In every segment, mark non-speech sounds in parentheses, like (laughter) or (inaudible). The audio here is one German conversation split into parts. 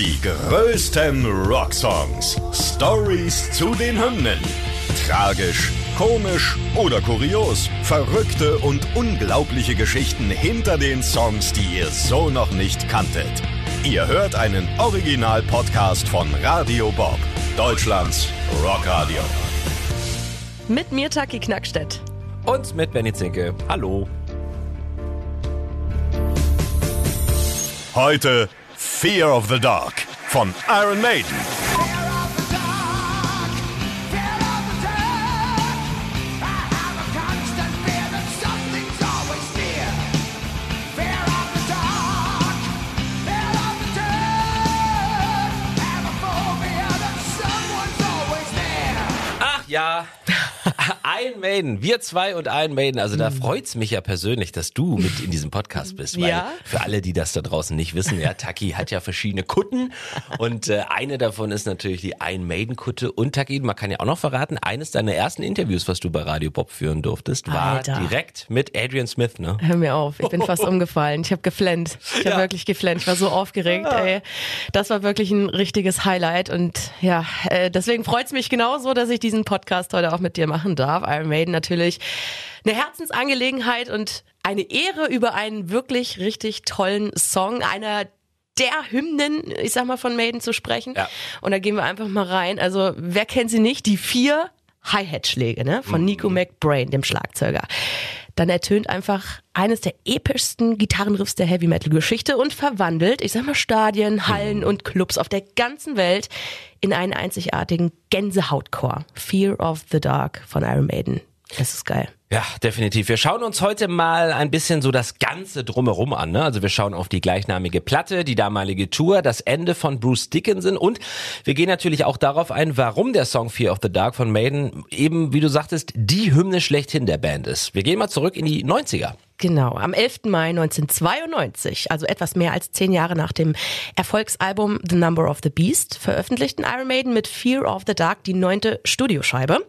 Die größten Rocksongs. Stories zu den Hymnen. Tragisch, komisch oder kurios. Verrückte und unglaubliche Geschichten hinter den Songs, die ihr so noch nicht kanntet. Ihr hört einen Original-Podcast von Radio Bob, Deutschlands Rockradio. Mit mir Taki Knackstedt. Und mit Benny Zinke. Hallo. Heute Fear of the Dark von Iron Maiden. Ach ja, Iron Maiden, wir zwei und Iron Maiden. Also da freut's mich ja persönlich, dass du mit in diesem Podcast bist. Weil Ja. Für alle, die das da draußen nicht wissen, ja, Taki hat ja verschiedene Kutten und äh, eine davon ist natürlich die Iron Maiden Kutte. Und Taki, man kann ja auch noch verraten, eines deiner ersten Interviews, was du bei Radio Bob führen durftest, war Alter. direkt mit Adrian Smith, ne? Hör mir auf, ich bin fast (laughs) umgefallen. Ich habe geflennt. Ich habe Ja. wirklich geflennt. Ich war so aufgeregt. Ey. Das war wirklich ein richtiges Highlight. Und ja, äh, deswegen freut's mich genauso, dass ich diesen Podcast heute auch mit dir machen darf. Iron Maiden natürlich eine Herzensangelegenheit und eine Ehre über einen wirklich richtig tollen Song. Einer der Hymnen, ich sag mal, von Maiden zu sprechen. Ja. Und da gehen wir einfach mal rein. Also, wer kennt sie nicht? Die vier Hi-Hat-Schläge ne? von Nico McBrain, dem Schlagzeuger. Dann ertönt einfach eines der epischsten Gitarrenriffs der Heavy Metal Geschichte und verwandelt, ich sag mal, Stadien, Hallen und Clubs auf der ganzen Welt in einen einzigartigen Gänsehautchor. Fear of the Dark von Iron Maiden. Das ist geil. Ja, definitiv. Wir schauen uns heute mal ein bisschen so das Ganze drumherum an. Ne? Also wir schauen auf die gleichnamige Platte, die damalige Tour, das Ende von Bruce Dickinson und wir gehen natürlich auch darauf ein, warum der Song Fear of the Dark von Maiden eben, wie du sagtest, die Hymne schlechthin der Band ist. Wir gehen mal zurück in die 90er. Genau, am 11. Mai 1992, also etwas mehr als zehn Jahre nach dem Erfolgsalbum The Number of the Beast, veröffentlichten Iron Maiden mit Fear of the Dark die neunte Studioscheibe.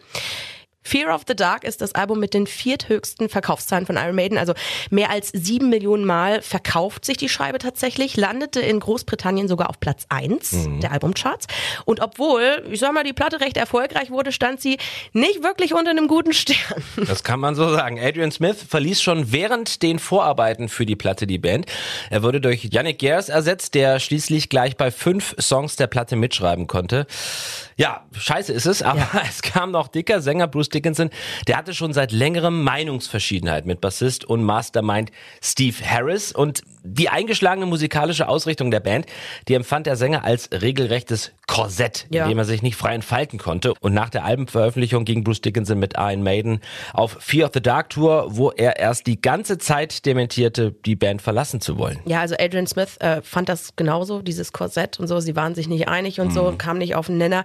Fear of the Dark ist das Album mit den vierthöchsten Verkaufszahlen von Iron Maiden. Also mehr als sieben Millionen Mal verkauft sich die Scheibe tatsächlich, landete in Großbritannien sogar auf Platz eins der Albumcharts. Und obwohl, ich sag mal, die Platte recht erfolgreich wurde, stand sie nicht wirklich unter einem guten Stern. (laughs) Das kann man so sagen. Adrian Smith verließ schon während den Vorarbeiten für die Platte die Band. Er wurde durch Yannick Gers ersetzt, der schließlich gleich bei fünf Songs der Platte mitschreiben konnte. Ja, scheiße ist es, aber (laughs) es kam noch dicker Sänger Bruce Dickinson, der hatte schon seit längerem Meinungsverschiedenheit mit Bassist und Mastermind Steve Harris und die eingeschlagene musikalische Ausrichtung der Band, die empfand der Sänger als regelrechtes Korsett, Ja. in dem er sich nicht frei entfalten konnte. Und nach der Albenveröffentlichung ging Bruce Dickinson mit Iron Maiden auf Fear of the Dark Tour, wo er erst die ganze Zeit dementierte, die Band verlassen zu wollen. Ja, also Adrian Smith äh, fand das genauso, dieses Korsett und so. Sie waren sich nicht einig und so, kam nicht auf den Nenner.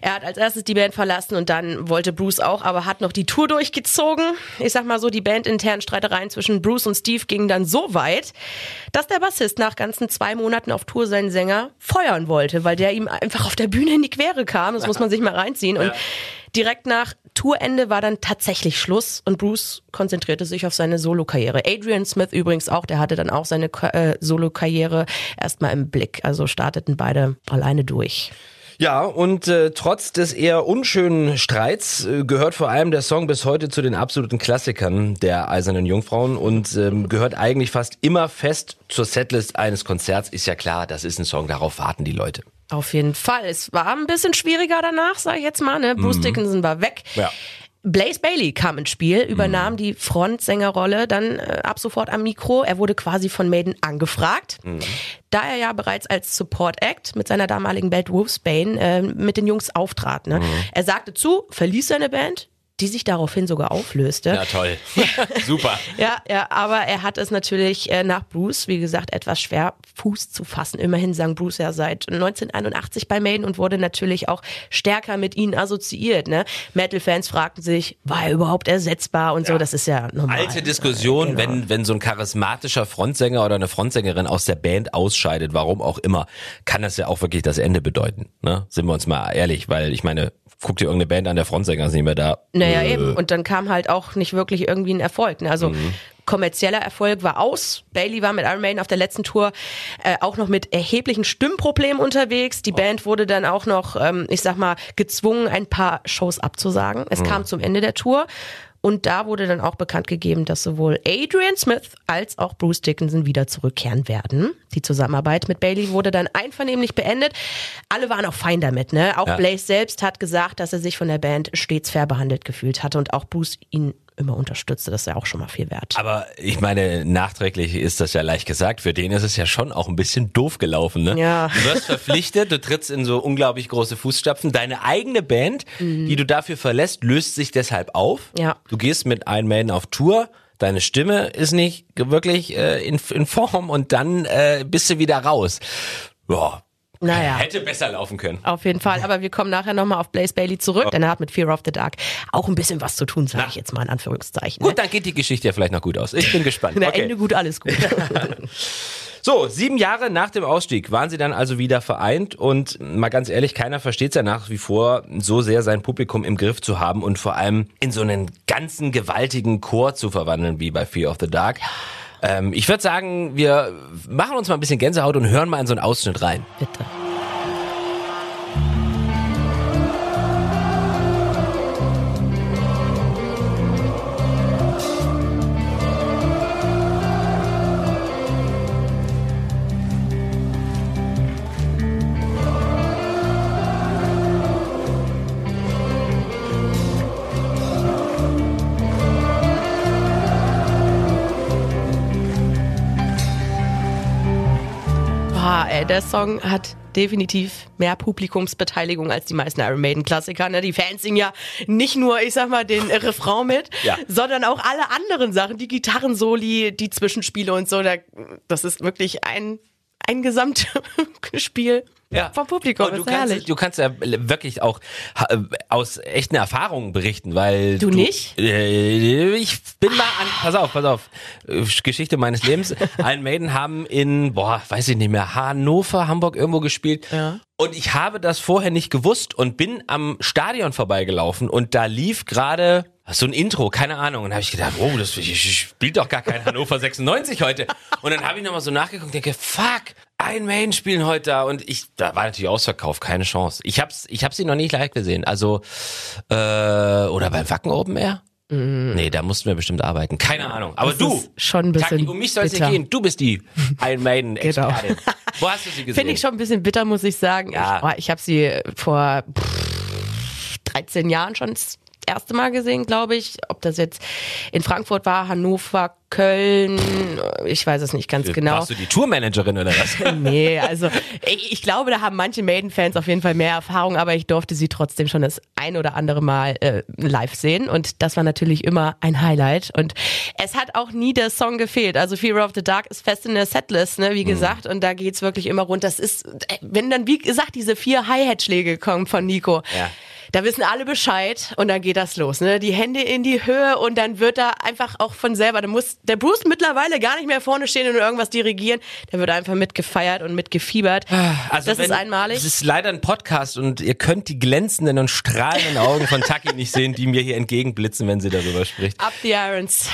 Er hat als erstes die Band verlassen und dann wollte Bruce auch, aber hat noch die Tour durchgezogen. Ich sag mal so, die bandinternen Streitereien zwischen Bruce und Steve gingen dann so weit, dass der Bassist nach ganzen zwei Monaten auf Tour seinen Sänger feuern wollte, weil der ihm einfach auf der Bühne in die Quere kam. Das muss man sich mal reinziehen. Und direkt nach Tourende war dann tatsächlich Schluss und Bruce konzentrierte sich auf seine Solokarriere. Adrian Smith übrigens auch, der hatte dann auch seine äh, Solokarriere erstmal im Blick. Also starteten beide alleine durch. Ja, und äh, trotz des eher unschönen Streits äh, gehört vor allem der Song bis heute zu den absoluten Klassikern der Eisernen Jungfrauen und ähm, gehört eigentlich fast immer fest zur Setlist eines Konzerts. Ist ja klar, das ist ein Song, darauf warten die Leute. Auf jeden Fall. Es war ein bisschen schwieriger danach, sage ich jetzt mal. Ne? Bruce Dickinson war weg. Ja. Blaze Bailey kam ins Spiel, übernahm die Frontsängerrolle dann äh, ab sofort am Mikro. Er wurde quasi von Maiden angefragt, da er ja bereits als Support Act mit seiner damaligen Band Wolfsbane äh, mit den Jungs auftrat. Ne? Er sagte zu, verließ seine Band, die sich daraufhin sogar auflöste. Ja, toll. (laughs) Super. Ja, ja, aber er hat es natürlich äh, nach Bruce, wie gesagt, etwas schwer Fuß zu fassen. Immerhin sang Bruce ja seit 1981 bei Maiden und wurde natürlich auch stärker mit ihnen assoziiert. Ne? Metal-Fans fragten sich, war er überhaupt ersetzbar und so, das ist ja normal. Alte Diskussion, Genau. wenn, wenn so ein charismatischer Frontsänger oder eine Frontsängerin aus der Band ausscheidet, warum auch immer, kann das ja auch wirklich das Ende bedeuten. Ne? Sind wir uns mal ehrlich, weil ich meine, guck dir irgendeine Band an, der Frontsänger ist nicht mehr da. Naja, Äh, eben. Und dann kam halt auch nicht wirklich irgendwie ein Erfolg. Ne? Also kommerzieller Erfolg war aus. Bailey war mit Iron Maiden auf der letzten Tour äh, auch noch mit erheblichen Stimmproblemen unterwegs. Die Band wurde dann auch noch, ähm, ich sag mal, gezwungen, ein paar Shows abzusagen. Es kam zum Ende der Tour. Und da wurde dann auch bekannt gegeben, dass sowohl Adrian Smith als auch Bruce Dickinson wieder zurückkehren werden. Die Zusammenarbeit mit Bailey wurde dann einvernehmlich beendet. Alle waren auch fein damit. Ne? Auch Ja. Blaze selbst hat gesagt, dass er sich von der Band stets fair behandelt gefühlt hatte und auch Bruce ihn immer unterstützte. Das ist ja auch schon mal viel wert. Aber ich meine, nachträglich ist das ja leicht gesagt. Für den ist es ja schon auch ein bisschen doof gelaufen, ne? Ja. Du wirst verpflichtet, du trittst in so unglaublich große Fußstapfen. Deine eigene Band, die du dafür verlässt, löst sich deshalb auf. Ja. Du gehst mit Iron Maiden auf Tour. Deine Stimme ist nicht wirklich äh, in, in Form und dann äh, bist du wieder raus. Ja, Naja. hätte besser laufen können. Auf jeden Fall, aber wir kommen nachher nochmal auf Blaze Bailey zurück, denn er hat mit Fear of the Dark auch ein bisschen was zu tun, sage ich jetzt mal in Anführungszeichen. Gut, dann geht die Geschichte ja vielleicht noch gut aus. Ich bin gespannt. Ne? Okay. Ende gut, alles gut. (laughs) So, sieben Jahre nach dem Ausstieg waren sie dann also wieder vereint und mal ganz ehrlich, keiner versteht es ja nach wie vor so sehr sein Publikum im Griff zu haben und vor allem in so einen ganzen gewaltigen Chor zu verwandeln wie bei Fear of the Dark. Ähm, ich würde sagen, wir machen uns mal ein bisschen Gänsehaut und hören mal in so einen Ausschnitt rein. Bitte. Boah, ey, der Song hat definitiv mehr Publikumsbeteiligung als die meisten Iron Maiden Klassiker. Ne? Die Fans singen ja nicht nur, ich sag mal, den äh, Refrain mit, Ja. sondern auch alle anderen Sachen, die Gitarrensoli, die Zwischenspiele und so. Da, das ist wirklich ein, ein Gesamtspiel vom Publikum. Und du kannst, du kannst ja wirklich auch äh, aus echten Erfahrungen berichten, weil Du nicht? Äh, ich bin mal an, pass auf, pass auf, Äh, Geschichte meines Lebens. (laughs) Iron Maiden haben in, boah, weiß ich nicht mehr, Hannover, Hamburg irgendwo gespielt. Ja. Und ich habe das vorher nicht gewusst und bin am Stadion vorbeigelaufen und da lief gerade so ein Intro, keine Ahnung. Und habe ich gedacht, oh, das spielt doch gar kein Hannover 96 heute. Und dann habe ich nochmal so nachgeguckt und denke, fuck, ein Main spielen heute da. Und ich, da war natürlich Ausverkauf, keine Chance. Ich hab's, ich hab sie noch nicht live gesehen. Also, äh, oder beim Wacken Open Air? Nee, da mussten wir bestimmt arbeiten. Keine Ahnung. Aber Mhm. Das du, schon ein bisschen Taki, um mich soll es nicht gehen. Du bist die Iron Maiden (laughs) Expertin. Wo hast du sie (laughs) gesehen? Finde ich schon ein bisschen bitter, muss ich sagen. Ja. Ich, oh, ich habe sie vor pff, 13 Jahren schon erste Mal gesehen, glaube ich. Ob das jetzt in Frankfurt war, Hannover, Köln, ich weiß es nicht ganz genau. Warst du die Tourmanagerin oder was? (laughs) Nee, also ich, ich glaube, da haben manche Maiden-Fans auf jeden Fall mehr Erfahrung, aber ich durfte sie trotzdem schon das ein oder andere Mal äh, live sehen und das war natürlich immer ein Highlight und es hat auch nie der Song gefehlt. Also Fear of the Dark ist fest in der Setlist, ne, wie gesagt, und da geht's wirklich immer rund. Das ist, äh, wenn dann, wie gesagt, diese vier Hi-Hat-Schläge kommen von Nico. Ja. Da wissen alle Bescheid und dann geht das los, ne? Die Hände in die Höhe und dann wird da einfach auch von selber, da muss der Bruce mittlerweile gar nicht mehr vorne stehen und irgendwas dirigieren, da wird einfach mitgefeiert und mitgefiebert. Also das wenn- ist einmalig. Es ist leider ein Podcast und ihr könnt die glänzenden und strahlenden Augen von Taki nicht sehen, die mir hier entgegenblitzen, wenn sie darüber spricht. Up the Irons.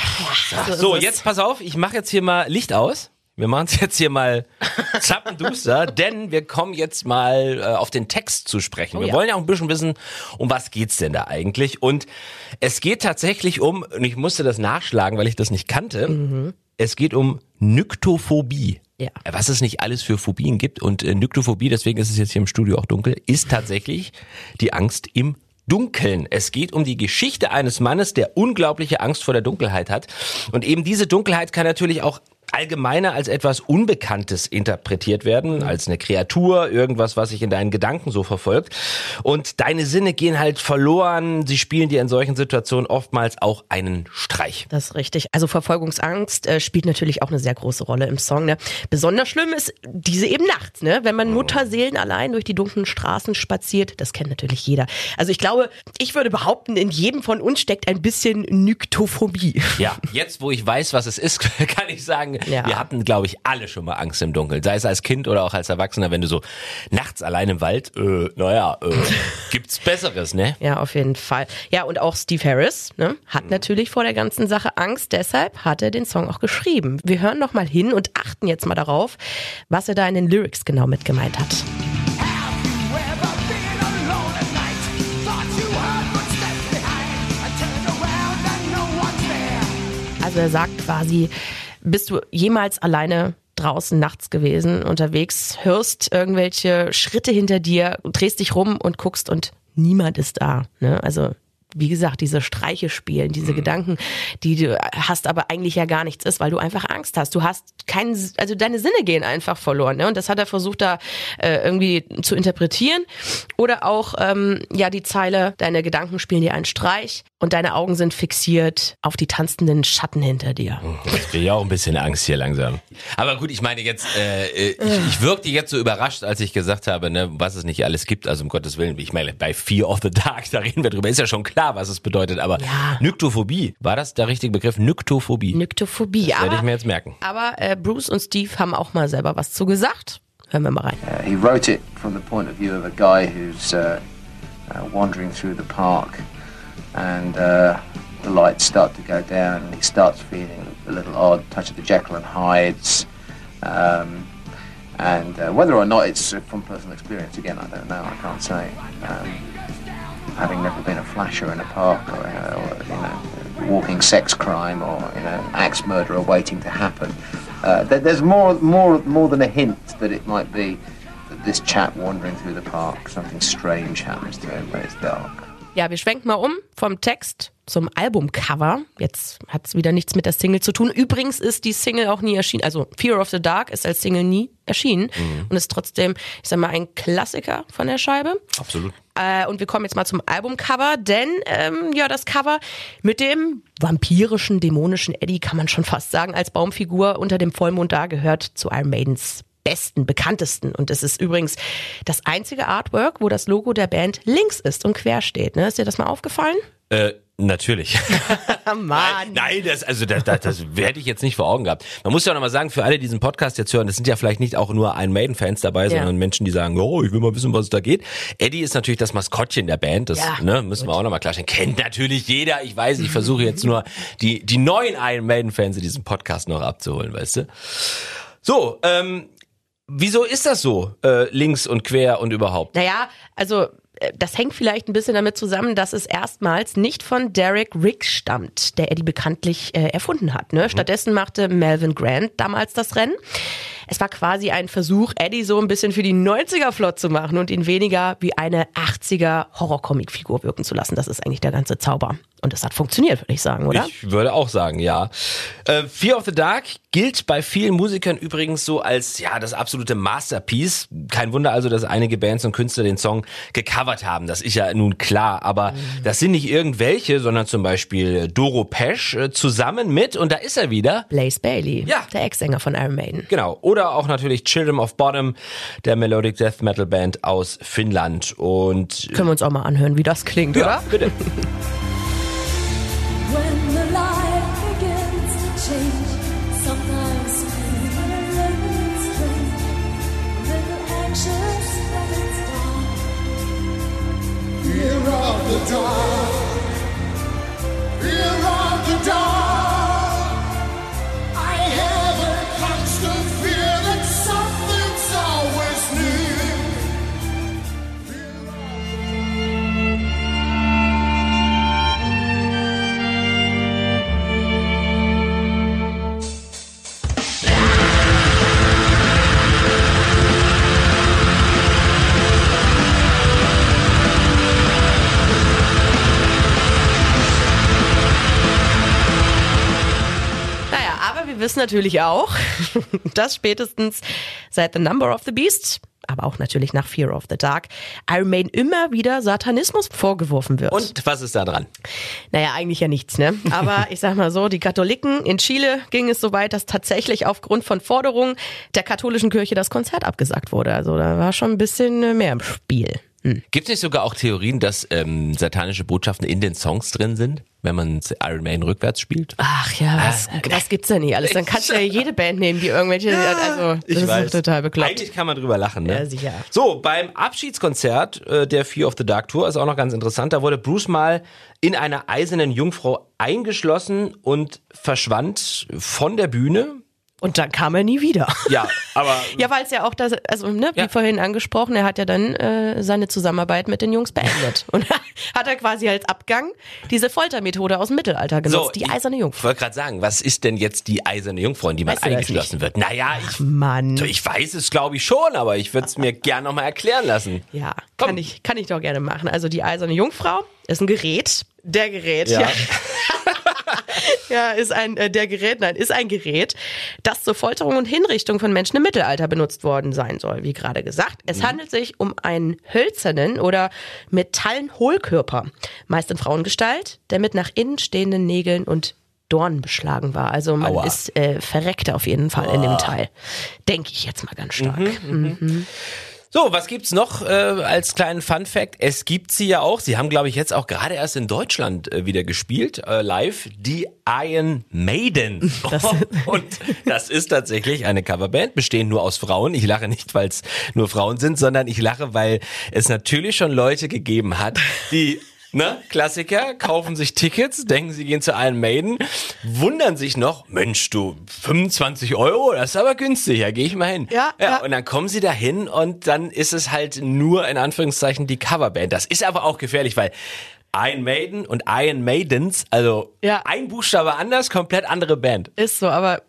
Ja, So, es. jetzt pass auf, ich mache jetzt hier mal Licht aus. Wir machen es (laughs) jetzt hier mal zappenduster, denn wir kommen jetzt mal äh, auf den Text zu sprechen. wir ja. wollen ja auch ein bisschen wissen, um was geht's denn da eigentlich? Und es geht tatsächlich um, und ich musste das nachschlagen, weil ich das nicht kannte, es geht um Nyktophobie. Ja. Was es nicht alles für Phobien gibt. Und äh, Nyktophobie, deswegen ist es jetzt hier im Studio auch dunkel, ist tatsächlich die Angst im Dunkeln. Es geht um die Geschichte eines Mannes, der unglaubliche Angst vor der Dunkelheit hat. Und eben diese Dunkelheit kann natürlich auch allgemeiner als etwas Unbekanntes interpretiert werden, als eine Kreatur, irgendwas, was sich in deinen Gedanken so verfolgt. Und deine Sinne gehen halt verloren. Sie spielen dir in solchen Situationen oftmals auch einen Streich. Das ist richtig. Also Verfolgungsangst äh, spielt natürlich auch eine sehr große Rolle im Song. Ne? Besonders schlimm ist diese eben nachts, ne? wenn man Mutterseelen allein durch die dunklen Straßen spaziert. Das kennt natürlich jeder. Also ich glaube, ich würde behaupten, in jedem von uns steckt ein bisschen Nyktophobie. Ja, jetzt wo ich weiß, was es ist, (laughs) kann ich sagen, sagen, Ja. wir hatten, glaube ich, alle schon mal Angst im Dunkeln. Sei es als Kind oder auch als Erwachsener, wenn du so nachts allein im Wald, äh, naja, äh, (laughs) gibt's Besseres, ne? Ja, auf jeden Fall. Ja, und auch Steve Harris ne, Mhm. hat natürlich vor der ganzen Sache Angst. Deshalb hat er den Song auch geschrieben. Wir hören noch mal hin und achten jetzt mal darauf, was er da in den Lyrics genau mit gemeint hat. Also er sagt quasi, bist du jemals alleine draußen nachts gewesen, unterwegs, hörst irgendwelche Schritte hinter dir, drehst dich rum und guckst und niemand ist da. Ne? Also wie gesagt, diese Streiche spielen, diese Gedanken, die du hast, aber eigentlich ja gar nichts ist, weil du einfach Angst hast. Du hast keinen, also deine Sinne gehen einfach verloren. Ne? Und das hat er versucht da äh, irgendwie zu interpretieren. Oder auch, ähm, ja, die Zeile, deine Gedanken spielen dir einen Streich und deine Augen sind fixiert auf die tanzenden Schatten hinter dir. Ich kriege ja auch ein bisschen Angst hier langsam. Aber gut, ich meine jetzt, äh, äh, ich, ich wirkte jetzt so überrascht, als ich gesagt habe, ne, was es nicht alles gibt. Also um Gottes Willen, ich meine, bei Fear of the Dark, da reden wir drüber. Ist ja schon klar, was es bedeutet. Aber Ja. Nyktophobie, war das der richtige Begriff? Nyktophobie. Nyktophobie. Werde ich mir jetzt merken. aber äh, Bruce und Steve haben auch mal selber was zu gesagt. Hören wir mal rein. Uh, he wrote it from the point of view of a guy who's uh, uh, wandering through the park and uh, the lights start to go down and he starts feeling a little odd, touch of the Jekyll and Hydes. Um, and uh, whether or not it's uh, from personal experience, again, I don't know, I can't say. Um, having never been a flasher in a park or, uh, or you know, walking sex crime or you know, axe murderer waiting to happen. Uh, there, there's more, more, more than a hint that it might be that this chap wandering through the park, something strange happens to him when it's dark. Ja, wir schwenken mal um vom Text zum Albumcover. Jetzt hat es wieder nichts mit der Single zu tun. Übrigens ist die Single auch nie erschienen. Also Fear of the Dark ist als Single nie erschienen und ist trotzdem, ich sag mal, ein Klassiker von der Scheibe. Absolut. Äh, und wir kommen jetzt mal zum Albumcover, denn ähm, ja, das Cover mit dem vampirischen, dämonischen Eddie kann man schon fast sagen, als Baumfigur unter dem Vollmond da gehört zu Iron Maidens besten, bekanntesten. Und es ist übrigens das einzige Artwork, wo das Logo der Band links ist und quer steht. Ne? Ist dir das mal aufgefallen? Äh, natürlich. (laughs) Mann. Nein, das, also das, das, das hätte ich jetzt nicht vor Augen gehabt. Man muss ja auch nochmal sagen, für alle, die diesen Podcast jetzt hören, das sind ja vielleicht nicht auch nur ein Maiden-Fans dabei, Ja. sondern Menschen, die sagen, oh, ich will mal wissen, was es da geht. Eddie ist natürlich das Maskottchen der Band, das Ja, ne, müssen wir auch nochmal klarstellen. Kennt natürlich jeder. Ich weiß, ich versuche jetzt nur die, die neuen Iron Maiden-Fans in diesem Podcast noch abzuholen, weißt du? So, ähm, wieso ist das so? Äh, links und quer und überhaupt? Naja, also das hängt vielleicht ein bisschen damit zusammen, dass es erstmals nicht von Derek Riggs stammt, der Eddie bekanntlich äh, erfunden hat. Ne? Stattdessen machte Melvin Grant damals das Rennen. Es war quasi ein Versuch, Eddie so ein bisschen für die 90er flott zu machen und ihn weniger wie eine 80er Horrorcomic-Figur wirken zu lassen. Das ist eigentlich der ganze Zauber. Und das hat funktioniert, würde ich sagen, oder? Ich würde auch sagen, ja. Äh, Fear of the Dark gilt bei vielen Musikern übrigens so als ja das absolute Masterpiece. Kein Wunder also, dass einige Bands und Künstler den Song gecovert haben. Das ist ja nun klar. Aber das sind nicht irgendwelche, sondern zum Beispiel Doro Pesch äh, zusammen mit und da ist er wieder. Blaze Bailey, Ja. der Ex-Sänger von Iron Maiden. Genau. Oder auch natürlich Children of Bottom, der Melodic Death Metal Band aus Finnland. Und Können wir uns auch mal anhören, wie das klingt, ja, oder? bitte. (laughs) wissen natürlich auch, (laughs) dass spätestens seit The Number of the Beast, aber auch natürlich nach Fear of the Dark, Iron Maiden immer wieder Satanismus vorgeworfen wird. Und was ist da dran? Naja, eigentlich ja nichts, ne? Aber (laughs) ich sag mal so, die Katholiken in Chile ging es so weit, dass tatsächlich aufgrund von Forderungen der katholischen Kirche das Konzert abgesagt wurde. Also da war schon ein bisschen mehr im Spiel. Gibt es nicht sogar auch Theorien, dass ähm, satanische Botschaften in den Songs drin sind, wenn man Iron Maiden rückwärts spielt? Ach ja, was, was gibt's denn nicht alles? Dann kannst du ja jede Band nehmen, die irgendwelche, also das ist doch total bekloppt. Eigentlich kann man drüber lachen, ne? Ja, sicher. So, beim Abschiedskonzert äh, der Fear of the Dark Tour ist auch noch ganz interessant. Da wurde Bruce mal in einer eisernen Jungfrau eingeschlossen und verschwand von der Bühne. Und dann kam er nie wieder. Ja, aber (laughs) Ja, weil es ja auch das, also ne, wie Ja. vorhin angesprochen, er hat ja dann äh, seine Zusammenarbeit mit den Jungs beendet. (laughs) Und (laughs) hat er quasi als Abgang diese Foltermethode aus dem Mittelalter genutzt, die ich eiserne Jungfrau. wollte gerade sagen, was ist denn jetzt die eiserne Jungfrau, in die man Weißt eingeschlossen wird? Naja, ich, Mann. ich weiß es glaube ich schon, aber ich würde es mir gern nochmal erklären lassen. Ja, Komm. kann ich, kann ich doch gerne machen. Also die eiserne Jungfrau ist ein Gerät. Der Gerät, Ja. ja. Ja, ist ein, äh, der Gerät, nein, ist ein Gerät, das zur Folterung und Hinrichtung von Menschen im Mittelalter benutzt worden sein soll, wie gerade gesagt. Es handelt sich um einen hölzernen oder metallen Hohlkörper, meist in Frauengestalt, der mit nach innen stehenden Nägeln und Dornen beschlagen war. Also man Aua. ist äh, verreckt auf jeden Fall in dem Teil. Denke ich jetzt mal ganz stark. So, was gibt's noch äh, als kleinen Fun Fact? Es gibt sie ja auch. Sie haben, glaube ich, jetzt auch gerade erst in Deutschland äh, wieder gespielt, äh, live, die Iron Maiden. (laughs) (laughs) Und das ist tatsächlich eine Coverband, bestehend nur aus Frauen. Ich lache nicht, weil es nur Frauen sind, sondern ich lache, weil es natürlich schon Leute gegeben hat, die Ne? Klassiker, kaufen sich Tickets, denken, sie gehen zu Iron Maiden, wundern sich noch, Mensch, du, 25 Euro, das ist aber günstig, ja, gehe ich mal hin. Ja, ja, ja. Und dann kommen sie da hin und dann ist es halt nur in Anführungszeichen die Coverband. Das ist aber auch gefährlich, weil Iron Maiden und Iron Maidens, also Ja. ein Buchstabe anders, komplett andere Band. Ist so, aber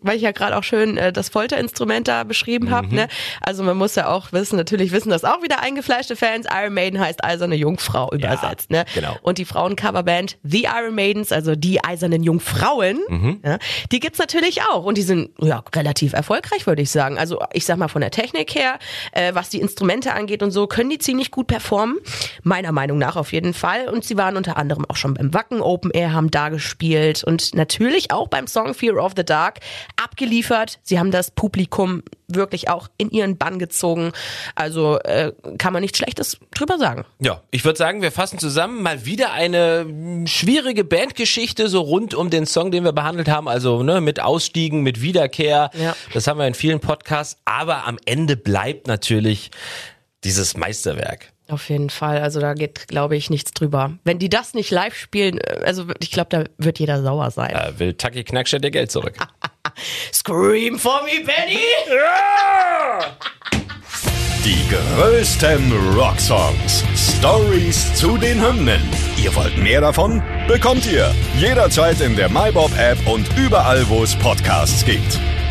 weil ich ja gerade auch schön äh, das Folterinstrument da beschrieben habe, ne? Also man muss ja auch wissen, natürlich wissen das auch wieder eingefleischte Fans, Iron Maiden heißt eiserne Jungfrau übersetzt, ne? genau. Und die Frauencoverband The Iron Maidens, also die eisernen Jungfrauen, Mhm. ja, die gibt's natürlich auch und die sind ja relativ erfolgreich, würde ich sagen. Also ich sag mal von der Technik her, äh, was die Instrumente angeht und so, können die ziemlich gut performen, meiner Meinung nach auf jeden Fall. Und sie waren unter anderem auch schon beim Wacken Open Air, haben da gespielt und natürlich auch beim Song Fear of the Dark abgeliefert. Sie haben das Publikum wirklich auch in ihren Bann gezogen. Also äh, kann man nichts Schlechtes drüber sagen. Ja, ich würde sagen, wir fassen zusammen mal wieder eine mm, schwierige Bandgeschichte so rund um den Song, den wir behandelt haben. Also ne, mit Ausstiegen, mit Wiederkehr. Ja. Das haben wir in vielen Podcasts. Aber am Ende bleibt natürlich dieses Meisterwerk. Auf jeden Fall. Also da geht, glaube ich, nichts drüber. Wenn die das nicht live spielen, äh, also ich glaube, da wird jeder sauer sein. Da will Taki Knackstedt ihr Geld zurück. (laughs) Scream for me, Benny! Die größten Rocksongs. Stories zu den Hymnen. Ihr wollt mehr davon? Bekommt ihr jederzeit in der MyBob App und überall, wo es Podcasts gibt.